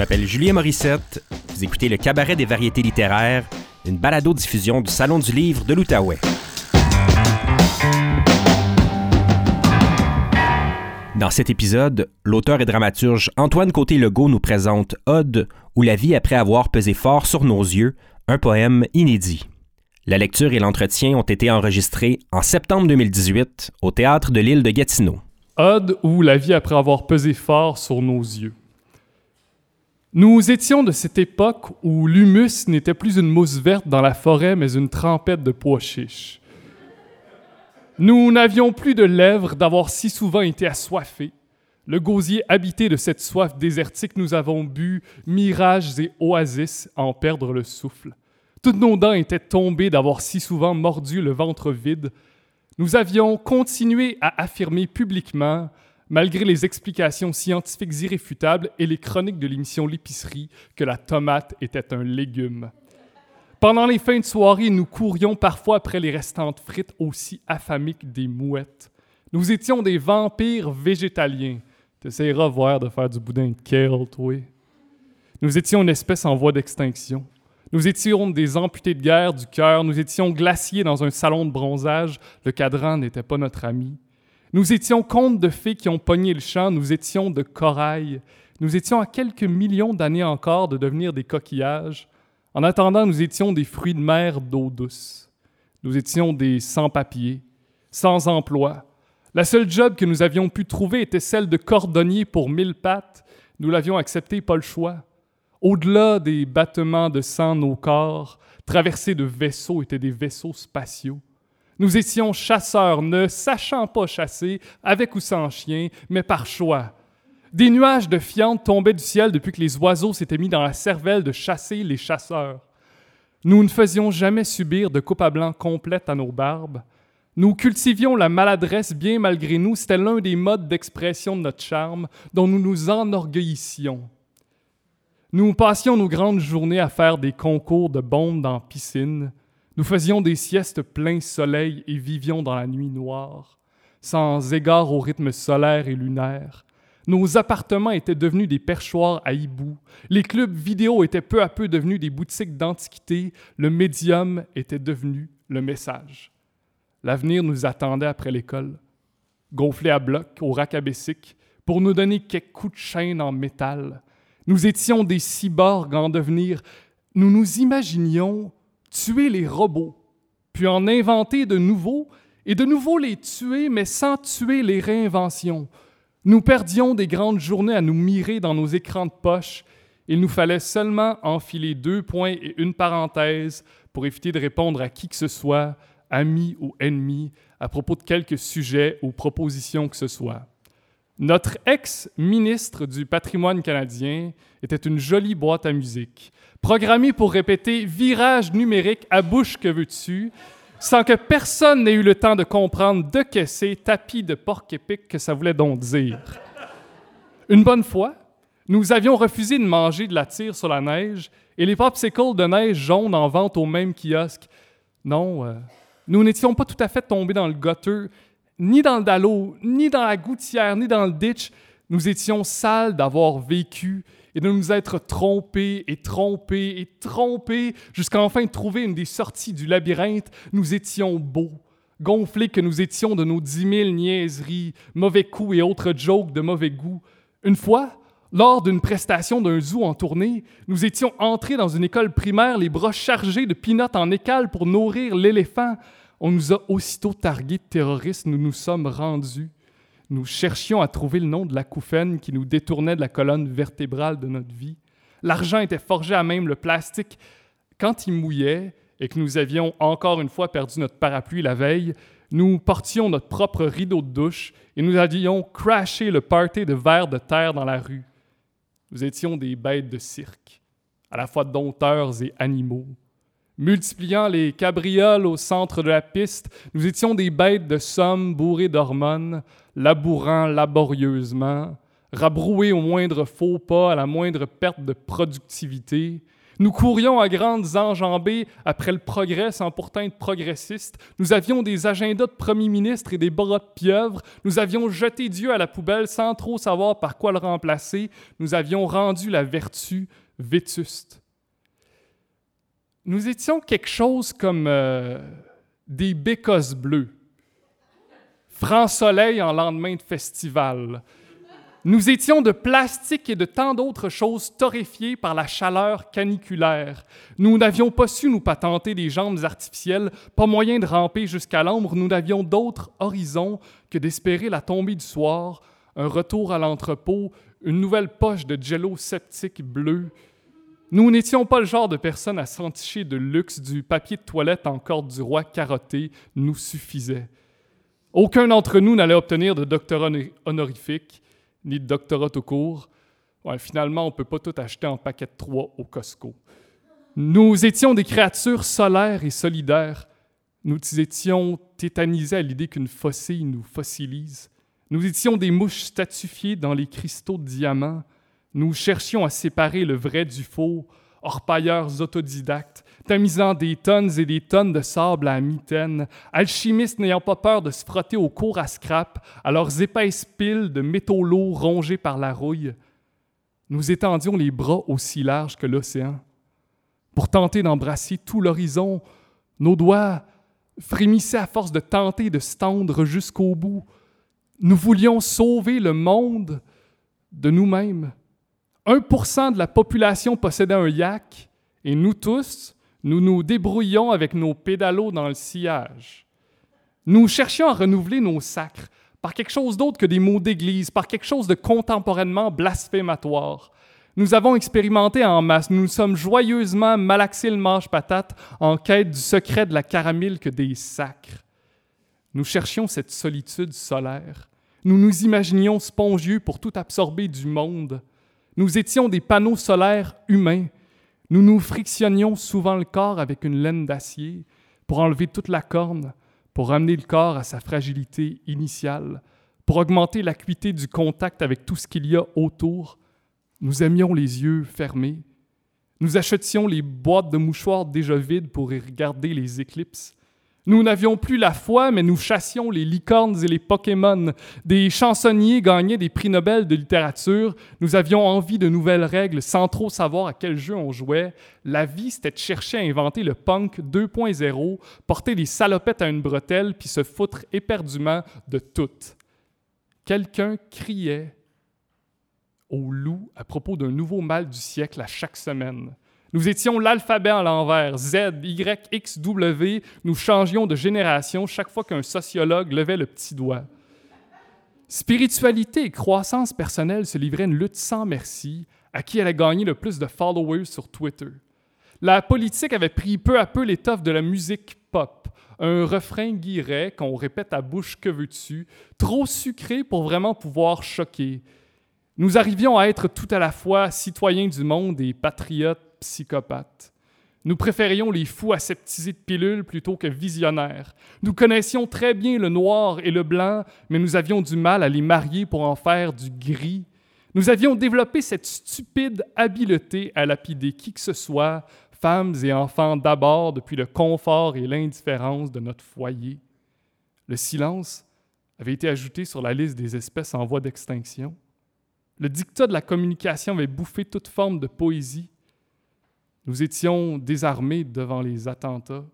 m'appelle Julien Morissette. Vous écoutez le Cabaret des variétés littéraires, une balado-diffusion du Salon du livre de l'Outaouais. Dans cet épisode, l'auteur et dramaturge Antoine Côté-Legault nous présente Ode ou la vie après avoir pesé fort sur nos yeux, un poème inédit. La lecture et l'entretien ont été enregistrés en septembre 2018 au théâtre de l'île de Gatineau. Ode ou la vie après avoir pesé fort sur nos yeux. Nous étions de cette époque où l'humus n'était plus une mousse verte dans la forêt, mais une trempette de pois chiches. Nous n'avions plus de lèvres d'avoir si souvent été assoiffés. Le gosier habité de cette soif désertique, nous avons bu mirages et oasis à en perdre le souffle. Toutes nos dents étaient tombées d'avoir si souvent mordu le ventre vide. Nous avions continué à affirmer publiquement malgré les explications scientifiques irréfutables et les chroniques de l'émission L'épicerie, que la tomate était un légume. Pendant les fins de soirée, nous courions parfois après les restantes frites aussi affamées que des mouettes. Nous étions des vampires végétaliens. T'essayeras voir de faire du boudin de kale, toi. Nous étions une espèce en voie d'extinction. Nous étions des amputés de guerre du cœur, nous étions glaciers dans un salon de bronzage, le cadran n'était pas notre ami. Nous étions contes de fées qui ont pogné le champ, nous étions de corail, nous étions à quelques millions d'années encore de devenir des coquillages. En attendant, nous étions des fruits de mer d'eau douce. Nous étions des sans-papiers, sans emploi. La seule job que nous avions pu trouver était celle de cordonnier pour mille pattes. Nous l'avions accepté, pas le choix. Au-delà des battements de sang, nos corps, traversés de vaisseaux, étaient des vaisseaux spatiaux. Nous étions chasseurs, ne sachant pas chasser, avec ou sans chien, mais par choix. Des nuages de fientes tombaient du ciel depuis que les oiseaux s'étaient mis dans la cervelle de chasser les chasseurs. Nous ne faisions jamais subir de coupe à blanc complète à nos barbes. Nous cultivions la maladresse bien malgré nous, c'était l'un des modes d'expression de notre charme dont nous nous enorgueillissions. Nous passions nos grandes journées à faire des concours de bombes dans piscine, nous faisions des siestes plein soleil et vivions dans la nuit noire, sans égard au rythme solaire et lunaire. Nos appartements étaient devenus des perchoirs à hibou. Les clubs vidéo étaient peu à peu devenus des boutiques d'antiquité. Le médium était devenu le message. L'avenir nous attendait après l'école, gonflé à bloc au racabessique, pour nous donner quelques coups de chaîne en métal. Nous étions des cyborgs en devenir. Nous nous imaginions tuer les robots, puis en inventer de nouveaux, et de nouveau les tuer, mais sans tuer les réinventions. Nous perdions des grandes journées à nous mirer dans nos écrans de poche. Il nous fallait seulement enfiler deux points et une parenthèse pour éviter de répondre à qui que ce soit, ami ou ennemi, à propos de quelque sujet ou proposition que ce soit. Notre ex-ministre du patrimoine canadien était une jolie boîte à musique programmé pour répéter virage numérique à bouche que veux-tu, sans que personne n'ait eu le temps de comprendre de que c'est tapis de porc épic que ça voulait donc dire. Une bonne fois, nous avions refusé de manger de la tire sur la neige et les popsicles de neige jaune en vente au même kiosque. Non, euh, nous n'étions pas tout à fait tombés dans le gutter, ni dans le dallo, ni dans la gouttière, ni dans le ditch. Nous étions sales d'avoir vécu et de nous être trompés et trompés et trompés jusqu'à enfin trouver une des sorties du labyrinthe, nous étions beaux, gonflés que nous étions de nos dix mille niaiseries, mauvais coups et autres jokes de mauvais goût. Une fois, lors d'une prestation d'un zoo en tournée, nous étions entrés dans une école primaire, les bras chargés de pinottes en écale pour nourrir l'éléphant. On nous a aussitôt targués de terroristes, nous nous sommes rendus. Nous cherchions à trouver le nom de l'acouphène qui nous détournait de la colonne vertébrale de notre vie. L'argent était forgé à même le plastique. Quand il mouillait et que nous avions encore une fois perdu notre parapluie la veille, nous portions notre propre rideau de douche et nous avions crashé le party de verre de terre dans la rue. Nous étions des bêtes de cirque, à la fois dompteurs et animaux. Multipliant les cabrioles au centre de la piste, nous étions des bêtes de somme bourrées d'hormones, labourant laborieusement, rabroués au moindre faux pas, à la moindre perte de productivité. Nous courions à grandes enjambées après le progrès sans pourtant être progressistes. Nous avions des agendas de premiers ministres et des bras de pieuvre. Nous avions jeté Dieu à la poubelle sans trop savoir par quoi le remplacer. Nous avions rendu la vertu vétuste. Nous étions quelque chose comme euh, des bécosses bleues. Franc soleil en lendemain de festival. Nous étions de plastique et de tant d'autres choses torréfiées par la chaleur caniculaire. Nous n'avions pas su nous patenter des jambes artificielles, pas moyen de ramper jusqu'à l'ombre. Nous n'avions d'autre horizon que d'espérer la tombée du soir, un retour à l'entrepôt, une nouvelle poche de jello sceptique bleu. Nous n'étions pas le genre de personnes à s'enticher de luxe du papier de toilette en corde du roi carotté nous suffisait. Aucun d'entre nous n'allait obtenir de doctorat honorifique ni de doctorat tout court. finalement, on ne peut pas tout acheter en paquet de trois au Costco. Nous étions des créatures solaires et solidaires. Nous étions tétanisés à l'idée qu'une fossile nous fossilise. Nous étions des mouches statufiées dans les cristaux de diamants. Nous cherchions à séparer le vrai du faux, orpailleurs autodidactes, tamisant des tonnes et des tonnes de sable à mitaine, alchimistes n'ayant pas peur de se frotter au cours à scrap, à leurs épaisses piles de métaux lourds rongés par la rouille. Nous étendions les bras aussi larges que l'océan. Pour tenter d'embrasser tout l'horizon, nos doigts frémissaient à force de tenter de se tendre jusqu'au bout. Nous voulions sauver le monde de nous-mêmes. 1% de la population possédait un yak, et nous tous, nous nous débrouillions avec nos pédalos dans le sillage. Nous cherchions à renouveler nos sacres par quelque chose d'autre que des mots d'église, par quelque chose de contemporainement blasphématoire. Nous avons expérimenté en masse, nous nous sommes joyeusement malaxés le manche-patate en quête du secret de la caramille que des sacres. Nous cherchions cette solitude solaire. Nous nous imaginions spongieux pour tout absorber du monde. Nous étions des panneaux solaires humains. Nous nous frictionnions souvent le corps avec une laine d'acier pour enlever toute la corne, pour ramener le corps à sa fragilité initiale, pour augmenter l'acuité du contact avec tout ce qu'il y a autour. Nous aimions les yeux fermés. Nous achetions les boîtes de mouchoirs déjà vides pour y regarder les éclipses. Nous n'avions plus la foi, mais nous chassions les licornes et les Pokémon. Des chansonniers gagnaient des prix Nobel de littérature. Nous avions envie de nouvelles règles sans trop savoir à quel jeu on jouait. La vie, c'était de chercher à inventer le punk 2.0, porter des salopettes à une bretelle, puis se foutre éperdument de tout. Quelqu'un criait au loup à propos d'un nouveau mal du siècle à chaque semaine. Nous étions l'alphabet à l'envers, Z, Y, X, W. Nous changions de génération chaque fois qu'un sociologue levait le petit doigt. Spiritualité et croissance personnelle se livraient une lutte sans merci à qui allait gagner le plus de followers sur Twitter. La politique avait pris peu à peu l'étoffe de la musique pop, un refrain guiré qu'on répète à bouche que veux-tu, trop sucré pour vraiment pouvoir choquer. Nous arrivions à être tout à la fois citoyens du monde et patriotes psychopathes. Nous préférions les fous aseptisés de pilules plutôt que visionnaires. Nous connaissions très bien le noir et le blanc, mais nous avions du mal à les marier pour en faire du gris. Nous avions développé cette stupide habileté à lapider qui que ce soit, femmes et enfants d'abord, depuis le confort et l'indifférence de notre foyer. Le silence avait été ajouté sur la liste des espèces en voie d'extinction. Le dictat de la communication avait bouffé toute forme de poésie. Nous étions désarmés devant les attentats.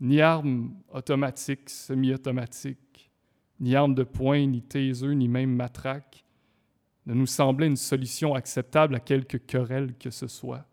Ni armes automatiques, semi-automatiques, ni armes de poing, ni taser, ni même matraque ne nous semblaient une solution acceptable à quelque querelle que ce soit.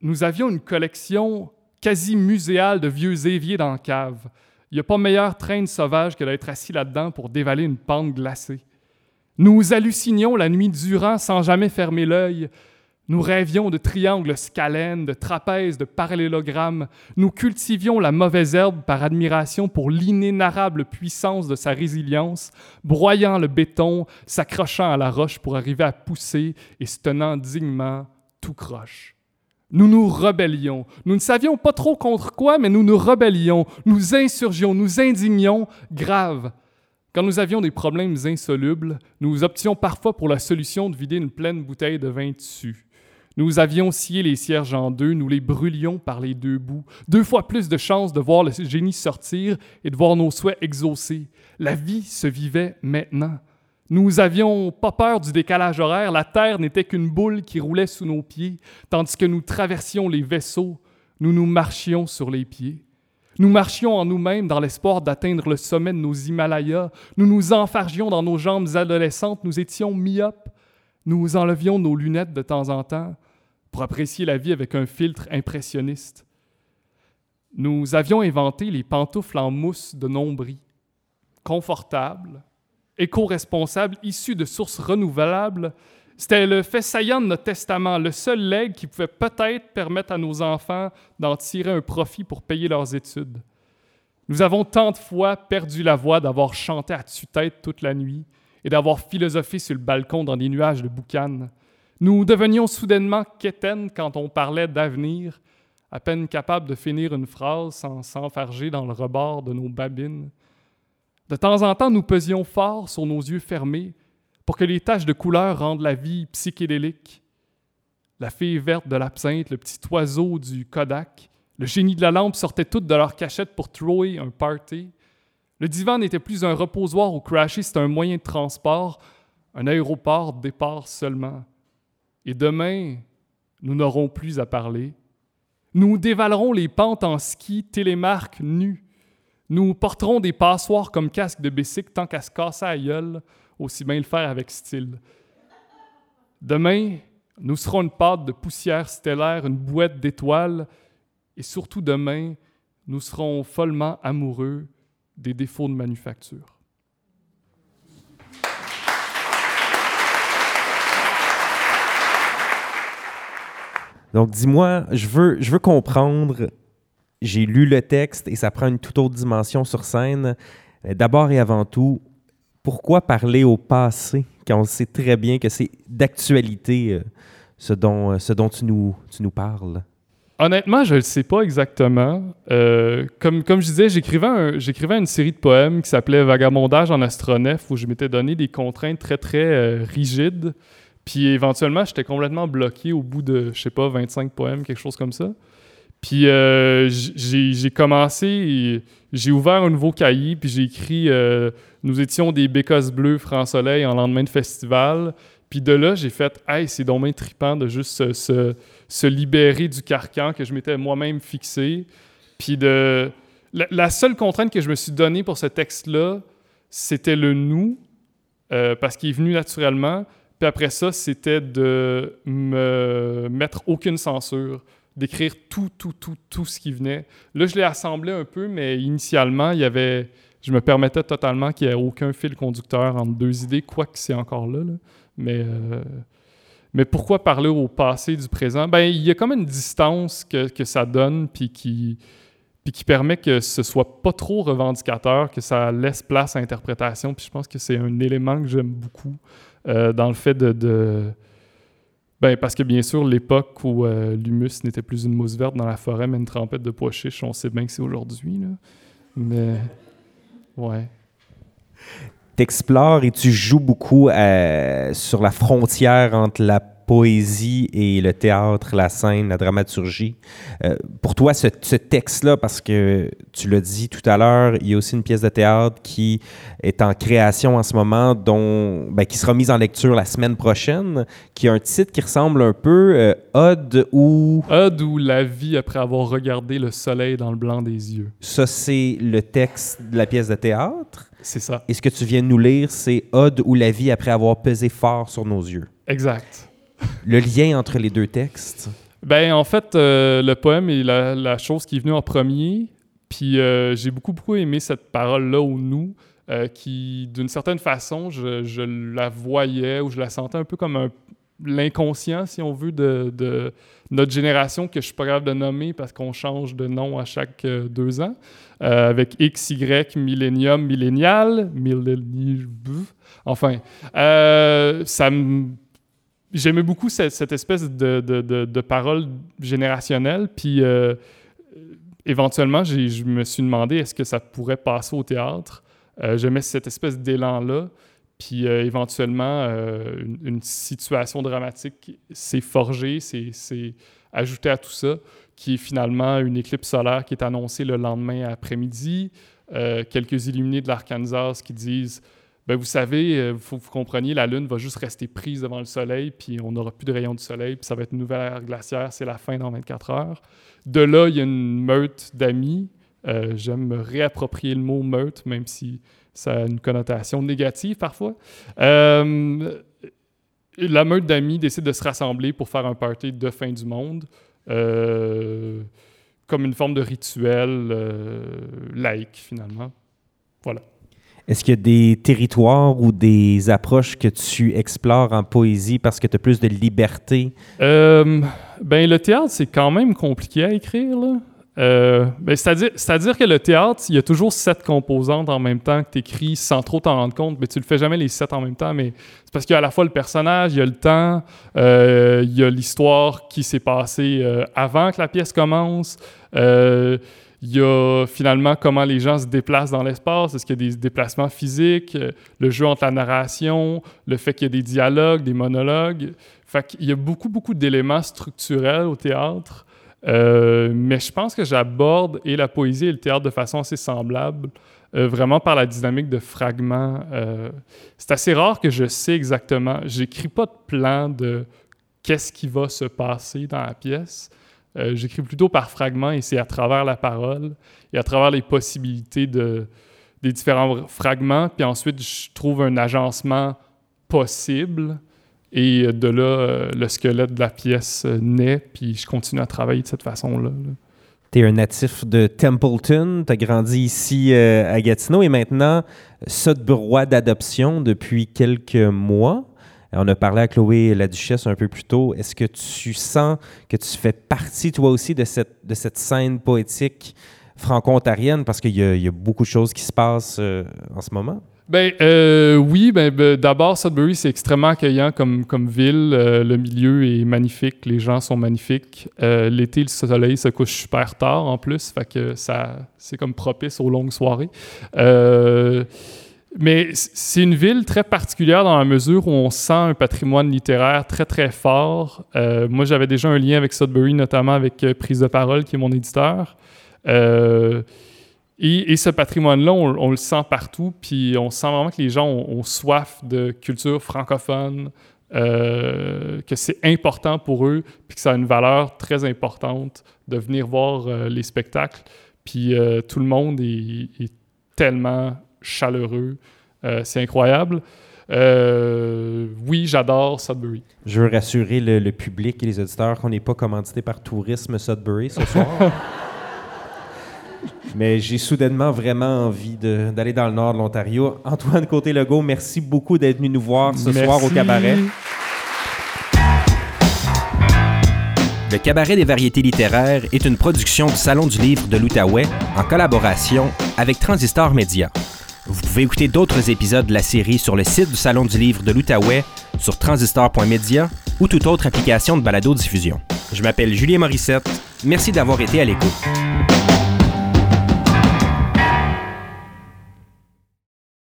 Nous avions une collection quasi muséale de vieux éviers dans la cave. Il n'y a pas meilleur train de sauvage que d'être assis là-dedans pour dévaler une pente glacée. Nous hallucinions la nuit durant sans jamais fermer l'œil, nous rêvions de triangles scalènes, de trapèzes, de parallélogrammes. Nous cultivions la mauvaise herbe par admiration pour l'inénarrable puissance de sa résilience, broyant le béton, s'accrochant à la roche pour arriver à pousser et se tenant dignement tout croche. Nous nous rebellions. Nous ne savions pas trop contre quoi, mais nous nous rebellions, nous insurgions, nous indignions, grave. Quand nous avions des problèmes insolubles, nous options parfois pour la solution de vider une pleine bouteille de vin dessus. Nous avions scié les cierges en deux, nous les brûlions par les deux bouts. Deux fois plus de chances de voir le génie sortir et de voir nos souhaits exaucés. La vie se vivait maintenant. Nous avions pas peur du décalage horaire, la terre n'était qu'une boule qui roulait sous nos pieds, tandis que nous traversions les vaisseaux, nous nous marchions sur les pieds. Nous marchions en nous-mêmes dans l'espoir d'atteindre le sommet de nos Himalayas. Nous nous enfargions dans nos jambes adolescentes. Nous étions myopes. Nous enlevions nos lunettes de temps en temps pour apprécier la vie avec un filtre impressionniste. Nous avions inventé les pantoufles en mousse de nombril, confortables, éco-responsables, issus de sources renouvelables. C'était le fait saillant de notre testament, le seul legs qui pouvait peut-être permettre à nos enfants d'en tirer un profit pour payer leurs études. Nous avons tant de fois perdu la voix d'avoir chanté à tue-tête toute la nuit et d'avoir philosophé sur le balcon dans des nuages de boucanes. Nous devenions soudainement quétaines quand on parlait d'avenir, à peine capables de finir une phrase sans s'enfarger dans le rebord de nos babines. De temps en temps, nous pesions fort sur nos yeux fermés pour que les taches de couleur rendent la vie psychédélique. La fille verte de l'absinthe, le petit oiseau du Kodak, le génie de la lampe sortaient toutes de leur cachette pour trouver un party. Le divan n'était plus un reposoir où crasher, c'était un moyen de transport, un aéroport départ seulement. Et demain, nous n'aurons plus à parler. Nous dévalerons les pentes en ski télémarque nus. Nous porterons des passoires comme casque de bicycle tant qu'à se casser à gueule, aussi bien le faire avec style. Demain, nous serons une pâte de poussière stellaire, une bouette d'étoiles, et surtout demain, nous serons follement amoureux des défauts de manufacture. Donc, dis-moi, je veux, je veux comprendre. J'ai lu le texte et ça prend une toute autre dimension sur scène. Euh, d'abord et avant tout, pourquoi parler au passé quand on sait très bien que c'est d'actualité euh, ce, dont, euh, ce dont tu nous, tu nous parles? Honnêtement, je ne le sais pas exactement. comme, comme je disais, j'écrivais, une série de poèmes qui s'appelait Vagabondage en astronef, où je m'étais donné des contraintes très, très rigides. Puis éventuellement, j'étais complètement bloqué au bout de, je sais pas, 25 poèmes, quelque chose comme ça. Puis euh, j'ai commencé, j'ai ouvert un nouveau cahier, puis j'ai écrit euh, Nous étions des bécosses bleues franc-soleil en lendemain de festival. Puis de là, j'ai fait Hey, c'est dommage trippant de juste se, se, libérer du carcan que je m'étais moi-même fixé. Puis de. La, la, seule contrainte que je me suis donnée pour ce texte-là, c'était le nous, euh, parce qu'il est venu naturellement. Puis après ça, c'était de me mettre aucune censure, d'écrire tout, tout, tout, tout ce qui venait. Là, je l'ai assemblé un peu, mais initialement, il y avait, je me permettais totalement qu'il n'y ait aucun fil conducteur entre deux idées, quoique c'est encore là. Mais, euh, mais pourquoi parler au passé du présent? Ben, il y a comme une distance que, que ça donne, puis qui, puis qui permet que ce soit pas trop revendicateur, que ça laisse place à l'interprétation. Puis je pense que c'est un élément que j'aime beaucoup. Euh, dans le fait de, Ben, parce que bien sûr, l'époque où euh, l'humus n'était plus une mousse verte dans la forêt, mais une trempette de pois chiches, on sait bien que c'est aujourd'hui. Mais, ouais. T'explores et tu joues beaucoup euh, sur la frontière entre la poésie et le théâtre, la scène, la dramaturgie. Euh, pour toi, ce, texte-là, parce que tu l'as dit tout à l'heure, il y a aussi une pièce de théâtre qui est en création en ce moment, dont, ben, qui sera mise en lecture la semaine prochaine, qui a un titre qui ressemble un peu euh, Odd ou... Odd ou La vie après avoir regardé le soleil dans le blanc des yeux. Ça, c'est le texte de la pièce de théâtre. C'est ça. Et ce que tu viens de nous lire, c'est Odd ou la vie après avoir pesé fort sur nos yeux. Exact le lien entre les deux textes? Ben, en fait, euh, le poème est la, chose qui est venue en premier. Puis euh, j'ai beaucoup, beaucoup aimé cette parole-là au nous, euh, qui, d'une certaine façon, je, la voyais ou je la sentais un peu comme l'inconscient, si on veut, de, notre génération que je suis pas capable de nommer parce qu'on change de nom à chaque deux ans, avec X, Y, millénium, millénial, millénial, enfin, ça me j'aimais beaucoup cette, espèce de, parole générationnelle. Puis euh, éventuellement, je me suis demandé est-ce que ça pourrait passer au théâtre? Euh, j'aimais cette espèce d'élan-là. Puis éventuellement, une, une, situation dramatique s'est forgée, s'est ajoutée à tout ça, qui est finalement une éclipse solaire qui est annoncée le lendemain après-midi. quelques illuminés de l'Arkansas qui disent ben, vous savez, il euh, faut que vous compreniez, la Lune va juste rester prise devant le Soleil, puis on n'aura plus de rayons du Soleil, puis ça va être une nouvelle ère glaciaire, c'est la fin dans 24 heures. De là, il y a une meute d'amis. Euh, j'aime me réapproprier le mot meute, même si ça a une connotation négative parfois. Euh, la meute d'amis décide de se rassembler pour faire un party de fin du monde, comme une forme de rituel laïque, finalement. Voilà. Est-ce qu'il y a des territoires ou des approches que tu explores en poésie parce que tu as plus de liberté? Euh, ben, le théâtre, c'est quand même compliqué à écrire. Euh, ben, c'est-à-dire, que le théâtre, il y a toujours sept composantes en même temps que tu écris sans trop t'en rendre compte. Mais tu le fais jamais les sept en même temps. Mais c'est parce qu'il y a à la fois le personnage, il y a le temps, euh, il y a l'histoire qui s'est passée avant que la pièce commence. Il y a finalement comment les gens se déplacent dans l'espace. Est-ce qu'il y a des déplacements physiques, euh, le jeu entre la narration, le fait qu'il y a des dialogues, des monologues. Fait qu'il y a beaucoup, beaucoup d'éléments structurels au théâtre. Euh, mais je pense que j'aborde et la poésie et le théâtre de façon assez semblable, euh, vraiment par la dynamique de fragments. c'est assez rare que je sais exactement. J'écris pas de plan de qu'est-ce qui va se passer dans la pièce. Euh, j'écris plutôt par fragments et c'est à travers la parole et à travers les possibilités de, des différents fragments. Puis ensuite, je trouve un agencement possible et de là, euh, le squelette de la pièce euh, naît. Puis je continue à travailler de cette façon-là. Tu es un natif de Templeton, tu as grandi ici à Gatineau et maintenant, Sudburois d'adoption depuis quelques mois. On a parlé à Chloé la Duchesse un peu plus tôt. Est-ce que tu sens que tu fais partie, toi aussi, de cette, scène poétique franco-ontarienne? Parce qu'il y, a beaucoup de choses qui se passent euh, en ce moment. Ben euh, oui, ben, ben, d'abord Sudbury c'est extrêmement accueillant comme, ville. Euh, le milieu est magnifique, les gens sont magnifiques. L'été, le soleil se couche super tard en plus, fait que c'est comme propice aux longues soirées. Mais c'est une ville très particulière dans la mesure où on sent un patrimoine littéraire très, très fort. Euh, moi, j'avais déjà un lien avec Sudbury, notamment avec euh, Prise de parole, qui est mon éditeur. Euh, et, ce patrimoine-là, on, le sent partout, puis on sent vraiment que les gens ont, soif de culture francophone, que c'est important pour eux, puis que ça a une valeur très importante de venir voir les spectacles. Puis tout le monde est, est tellement chaleureux. Euh, c'est incroyable. Euh, oui, j'adore Sudbury. Je veux rassurer le, public et les auditeurs qu'on n'est pas commandité par Tourisme Sudbury ce soir. Mais j'ai soudainement vraiment envie d'aller dans le nord de l'Ontario. Antoine Côté-Legault, merci beaucoup d'être venu nous voir ce soir au cabaret. Le Cabaret des variétés littéraires est une production du Salon du livre de l'Outaouais en collaboration avec Transistor Média. Vous pouvez écouter d'autres épisodes de la série sur le site du Salon du livre de l'Outaouais, sur transistor.media ou toute autre application de balado-diffusion. Je m'appelle Julien Morissette. Merci d'avoir été à l'écoute.